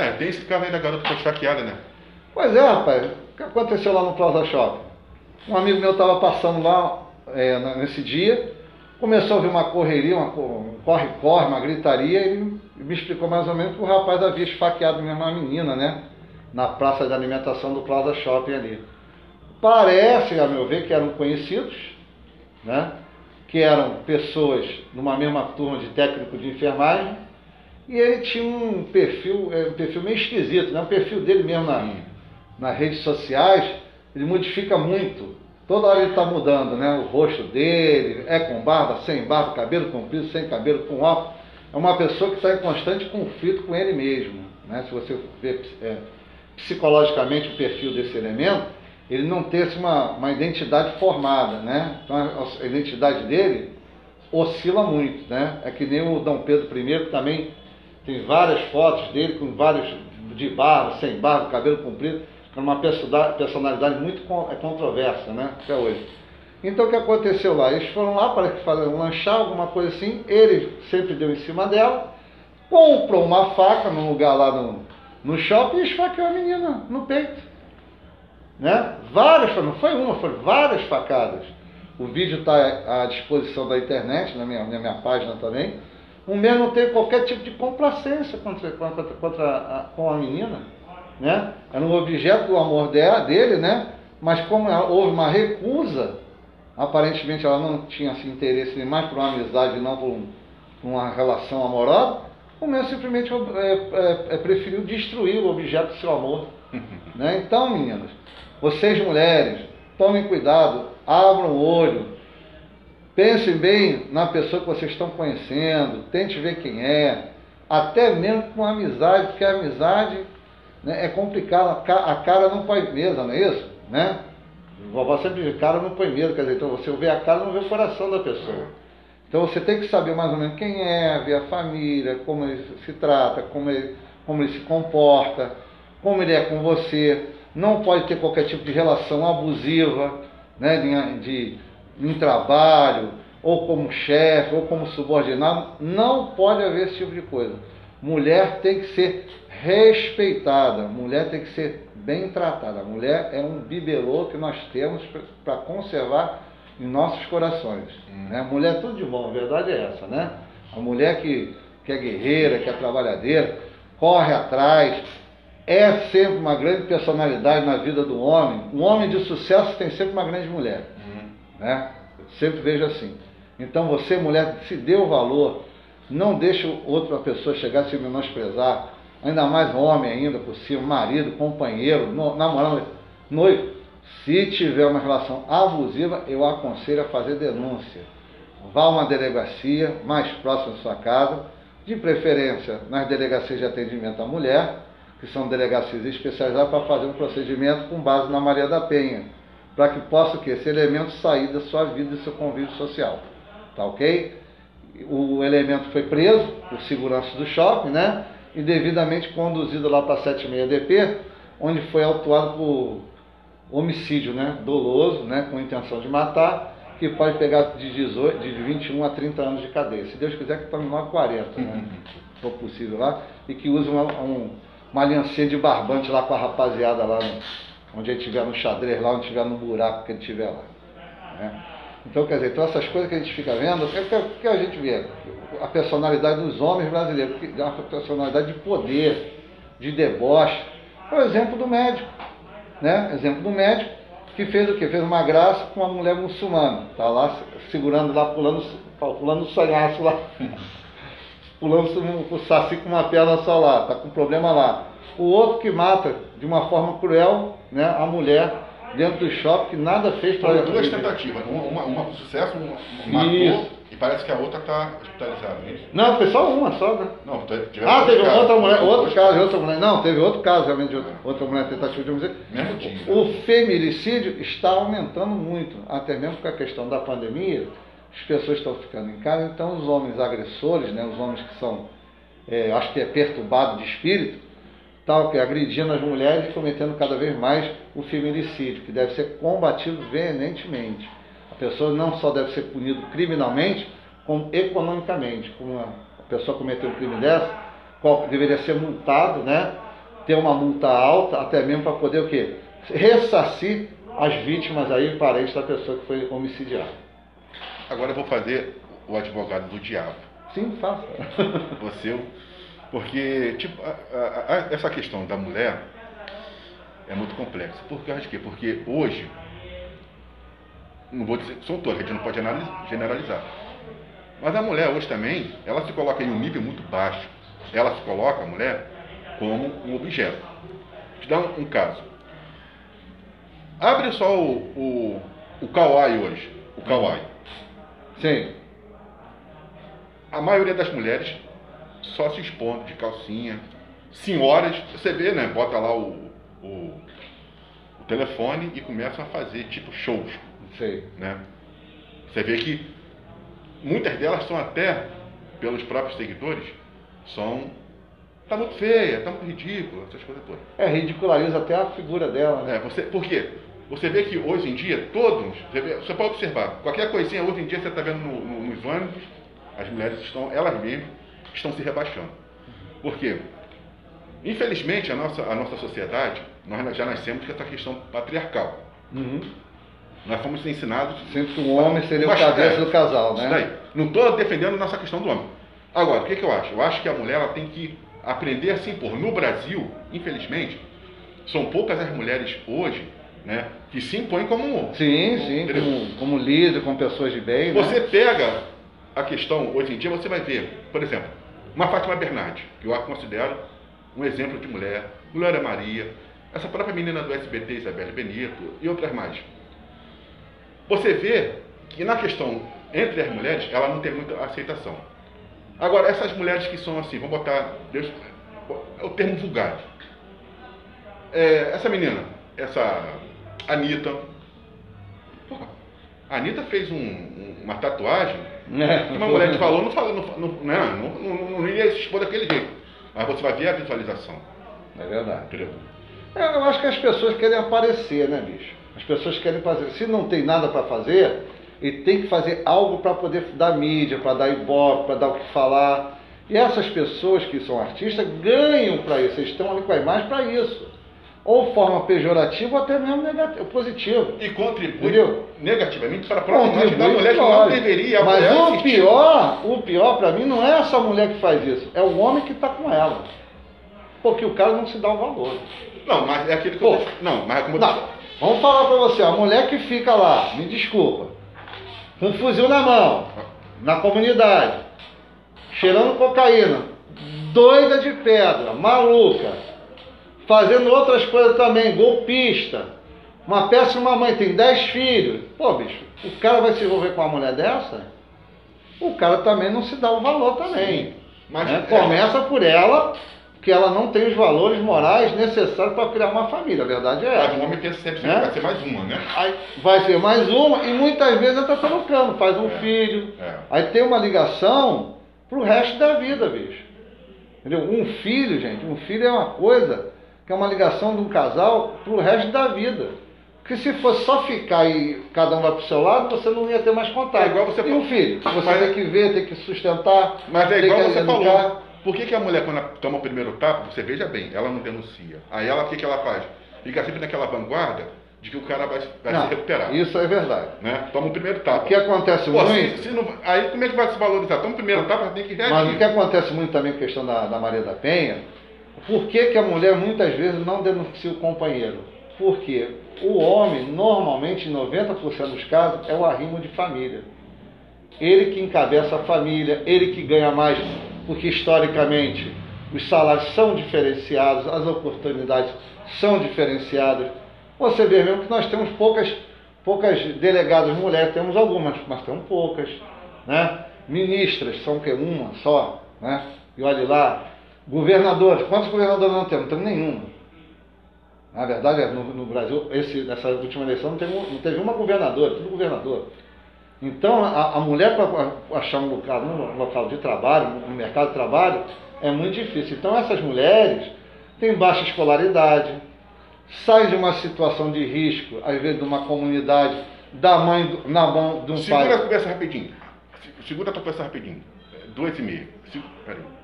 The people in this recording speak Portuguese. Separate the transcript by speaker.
Speaker 1: É, tem esse caso aí da garota que foi esfaqueada, né?
Speaker 2: Pois é, rapaz. O que aconteceu lá no Plaza Shopping? Um amigo meu estava passando lá é, nesse dia, começou a ouvir uma correria, uma corre-corre, uma gritaria, e me explicou mais ou menos que o rapaz havia esfaqueado mesmo uma menina, né? Na praça de alimentação do Plaza Shopping ali. Parece, a meu ver, que eram conhecidos, né? Que eram pessoas numa mesma turma de técnico de enfermagem, e ele tinha um perfil, é, um perfil meio esquisito, né? O perfil dele mesmo na, nas redes sociais, ele modifica muito. Toda hora ele está mudando, né? O rosto dele, é com barba, sem barba, cabelo comprido, sem cabelo, com óculos. É uma pessoa que está em constante conflito com ele mesmo. Né? Se você ver é, psicologicamente o perfil desse elemento, ele não tem assim, uma, uma identidade formada, né? Então a, a identidade dele oscila muito, né? É que nem o Dom Pedro I, que também tem várias fotos dele com vários de barba, sem barba, cabelo comprido. É uma personalidade muito é controversa, né? Até hoje. Então o que aconteceu lá? Eles foram lá para fazer um lanchar, alguma coisa assim. Ele sempre deu em cima dela, comprou uma faca num lugar lá no, no shopping e esfaqueou a menina no peito. Né? Várias, não foi uma, foram várias facadas. O vídeo está à disposição da internet, na minha, na minha página também. O mesmo não teve qualquer tipo de complacência contra, contra, contra a, com a menina né? Era um objeto do amor dele, né? Mas como houve uma recusa, aparentemente ela não tinha assim, interesse nem mais por uma amizade, não por, por uma relação amorosa, o meu simplesmente é, é, é, preferiu destruir o objeto do seu amor. né? Então, meninas, vocês mulheres, tomem cuidado, abram o olho, pensem bem na pessoa que vocês estão conhecendo, tente ver quem é, até mesmo com amizade, porque a amizade né? É complicado, a cara não põe mesa, não é isso? Né? Vovó sempre diz, cara não põe medo, quer dizer, então você vê a cara não vê o coração da pessoa. Então você tem que saber mais ou menos quem é, ver a família, como ele se trata, como ele, como ele se comporta, como ele é com você. Não pode ter qualquer tipo de relação abusiva, né, de, de em trabalho, ou como chefe, ou como subordinado. Não pode haver esse tipo de coisa. Mulher tem que ser respeitada, mulher tem que ser bem tratada. A mulher é um bibelô que nós temos para conservar em nossos corações. Hum. Né? Mulher é tudo de bom, a verdade é essa, né? A mulher que, que é guerreira, que é trabalhadeira, corre atrás, é sempre uma grande personalidade na vida do homem. Um homem de sucesso tem sempre uma grande mulher. Né? sempre vejo assim. Então você, mulher, se dê o valor, não deixe outra pessoa chegar a se menosprezar ainda mais homem ainda por cima, marido, companheiro, namorado, noivo. Se tiver uma relação abusiva, eu aconselho a fazer denúncia. Vá a uma delegacia mais próxima da sua casa, de preferência nas delegacias de atendimento à mulher, que são delegacias especializadas para fazer um procedimento com base na Maria da Penha, para que possa que esse elemento sair da sua vida e do seu convívio social. Tá ok? O elemento foi preso por segurança do shopping, né? e devidamente conduzido lá para a 76DP, onde foi autuado por homicídio né, doloso, né, com intenção de matar, que pode pegar de, 18, de 21 a 30 anos de cadeia. Se Deus quiser que tome mais 40, né, se for possível lá, e que use uma, um, uma aliancinha de barbante lá com a rapaziada lá, no, onde ele estiver no xadrez, lá onde estiver no buraco que ele estiver lá. Né. Então, quer dizer, então essas coisas que a gente fica vendo, o que, que a gente vê? A personalidade dos homens brasileiros, que é uma personalidade de poder, de deboche. Por exemplo do médico, né? Exemplo do médico que fez o quê? Fez uma graça com uma mulher muçulmana. Tá lá segurando lá, pulando, pulando o sonhaço lá. pulando o saci com uma perna só lá, tá com problema lá. O outro que mata de uma forma cruel, né, a mulher dentro do shopping que nada fez para.
Speaker 1: Foram duas tentativas, uma, uma, com sucesso, uma, matou, e parece que a outra está hospitalizada, não é isso?
Speaker 2: Não, foi só uma, só, né?
Speaker 1: Não,
Speaker 2: teve Ah, teve casos, outra mulher, outro caso de outra mulher. Não, teve outro caso realmente de outra, outra mulher tentativa de homicídio.
Speaker 1: Mesmo dia.
Speaker 2: O feminicídio está aumentando muito, até mesmo com a questão da pandemia, as pessoas estão ficando em casa, então os homens agressores, né, os homens que são, é, acho que é perturbado de espírito, que agredindo as mulheres e cometendo cada vez mais o feminicídio, que deve ser combatido veementemente. A pessoa não só deve ser punida criminalmente, como economicamente. Como a pessoa cometeu um crime dessa, deveria ser multado, né? ter uma multa alta, até mesmo para poder o quê? Ressarcir as vítimas aí, parentes da pessoa que foi homicidiada.
Speaker 1: Agora eu vou fazer o advogado do diabo.
Speaker 2: Sim, faça.
Speaker 1: Você, porque, tipo, a, a, a, essa questão da mulher é muito complexa. Por causa de quê? Porque hoje, não vou dizer são todas, a gente não pode generalizar. Mas a mulher hoje também, ela se coloca em um nível muito baixo. Ela se coloca, a mulher, como um objeto. Vou te dar um, um caso. Abre só o, o, o Kawaii hoje. O Kawaii.
Speaker 2: Sim.
Speaker 1: A maioria das mulheres só se expondo de calcinha. Senhoras, você vê, né? Bota lá o, o, o telefone e começam a fazer tipo shows.
Speaker 2: Sei.
Speaker 1: Né? Você vê que muitas delas são até, pelos próprios seguidores, são. Tá muito feia, tá muito ridícula, essas coisas todas.
Speaker 2: É, ridiculariza até a figura dela, né?
Speaker 1: É, você, por quê? Você vê que hoje em dia, todos, você, vê, você pode observar, qualquer coisinha hoje em dia você está vendo no, no, nos ônibus, as mulheres estão, elas mesmas, estão se rebaixando. Por quê? Infelizmente, a nossa, a nossa sociedade, nós já nascemos com essa questão patriarcal.
Speaker 2: Uhum.
Speaker 1: Nós fomos ensinados.
Speaker 2: Sempre que o homem seria o cabeça do casal, né?
Speaker 1: Daí. Não estou defendendo nossa questão do homem. Agora, o que, que, eu acho? Eu acho que a mulher ela tem que aprender a se impor. No Brasil, infelizmente, são poucas as mulheres hoje né, que se impõem como.
Speaker 2: Sim, sim, como, como líder, como pessoas de bem.
Speaker 1: Você
Speaker 2: né?
Speaker 1: pega a questão, hoje em dia, você vai ver, por exemplo, uma Fátima Bernardi, que eu a considero um exemplo de mulher, Glória Maria, essa própria menina do SBT, Isabelle Benito, e outras mais. Você vê que na questão entre as mulheres, ela não tem muita aceitação. Agora, essas mulheres que são assim, vamos botar, Deus, é o termo vulgar. É, essa menina, essa Anitta. Porra, a Anitta fez um, uma tatuagem é, uma mulher te falou, não, falou, não, não, não, não, não iria se expor daquele jeito. Mas você vai ver a visualização.
Speaker 2: É verdade. Entendeu? É, eu acho que as pessoas querem aparecer, né, bicho? As pessoas querem fazer. Se não tem nada para fazer, e tem que fazer algo para poder dar mídia, para dar ibope, para dar o que falar. E essas pessoas que são artistas ganham para isso, eles estão ali com a imagem para isso. Ou forma pejorativa ou até mesmo negativo, positivo.
Speaker 1: E contribui Entendeu? negativamente para a própria imagem da mulher que não deveria
Speaker 2: Mas o pior, o pior para mim não é essa mulher que faz isso, é o homem que está com ela. Porque o cara não se dá o valor.
Speaker 1: Não, mas é aquele que Pô, eu... Não, mas é como
Speaker 2: não, Vamos falar para você, a mulher que fica lá, me desculpa, com um fuzil na mão, na comunidade, cheirando cocaína, doida de pedra, maluca, fazendo outras coisas também, golpista, uma péssima mãe, tem dez filhos. Pô, bicho, o cara vai se envolver com uma mulher dessa? O cara também não se dá o valor também. Né? é... Começa por ela que ela não tem os valores morais necessários para criar uma família. A verdade é essa.
Speaker 1: Mas o homem pensa sempre que né? vai ser mais uma, né?
Speaker 2: Aí vai ser mais uma e muitas vezes ela está trocando, faz um é, filho. É. Aí tem uma ligação para o resto da vida, bicho. Entendeu? Um filho, gente, um filho é uma coisa que é uma ligação de um casal para o resto da vida. Porque se fosse só ficar e cada um vai para o seu lado, você não ia ter mais contato. É
Speaker 1: igual você
Speaker 2: e um filho, você mas... tem que ver, tem que sustentar.
Speaker 1: Mas é igual você falou. Por que, que a mulher, quando toma o primeiro tapa, você veja bem, ela não denuncia. Aí ela, o que, que ela faz? Fica sempre naquela vanguarda de que o cara vai, vai não, se recuperar.
Speaker 2: Isso é verdade.
Speaker 1: Né? Toma o primeiro tapa.
Speaker 2: O que acontece Pô, muito.
Speaker 1: Se, se não, aí como é que vai se valorizar? Toma o primeiro tapa, tem que reagir.
Speaker 2: Mas o que acontece muito também com a questão da, da Maria da Penha, por que, que a mulher muitas vezes não denuncia o companheiro? Porque o homem, normalmente, em 90% dos casos, é o arrimo de família. Ele que encabeça a família, ele que ganha mais porque historicamente os salários são diferenciados, as oportunidades são diferenciadas. Você vê mesmo que nós temos poucas, poucas delegadas mulheres, temos algumas, mas temos poucas. Né? Ministras são que uma só, né? E olhe lá, governadores, quantos governadores não temos? Não temos nenhuma. Na verdade, no, no Brasil, esse, nessa última eleição não teve, não teve uma governadora, tudo governador. Então, a, a mulher para achar um local, um local de trabalho, no mercado de trabalho, é muito difícil. Então, essas mulheres têm baixa escolaridade, saem de uma situação de risco, às vezes de uma comunidade, da mãe na mão de um
Speaker 1: Segura
Speaker 2: pai.
Speaker 1: Segura a conversa rapidinho. Segura a tua conversa rapidinho. Dois e meio. Peraí.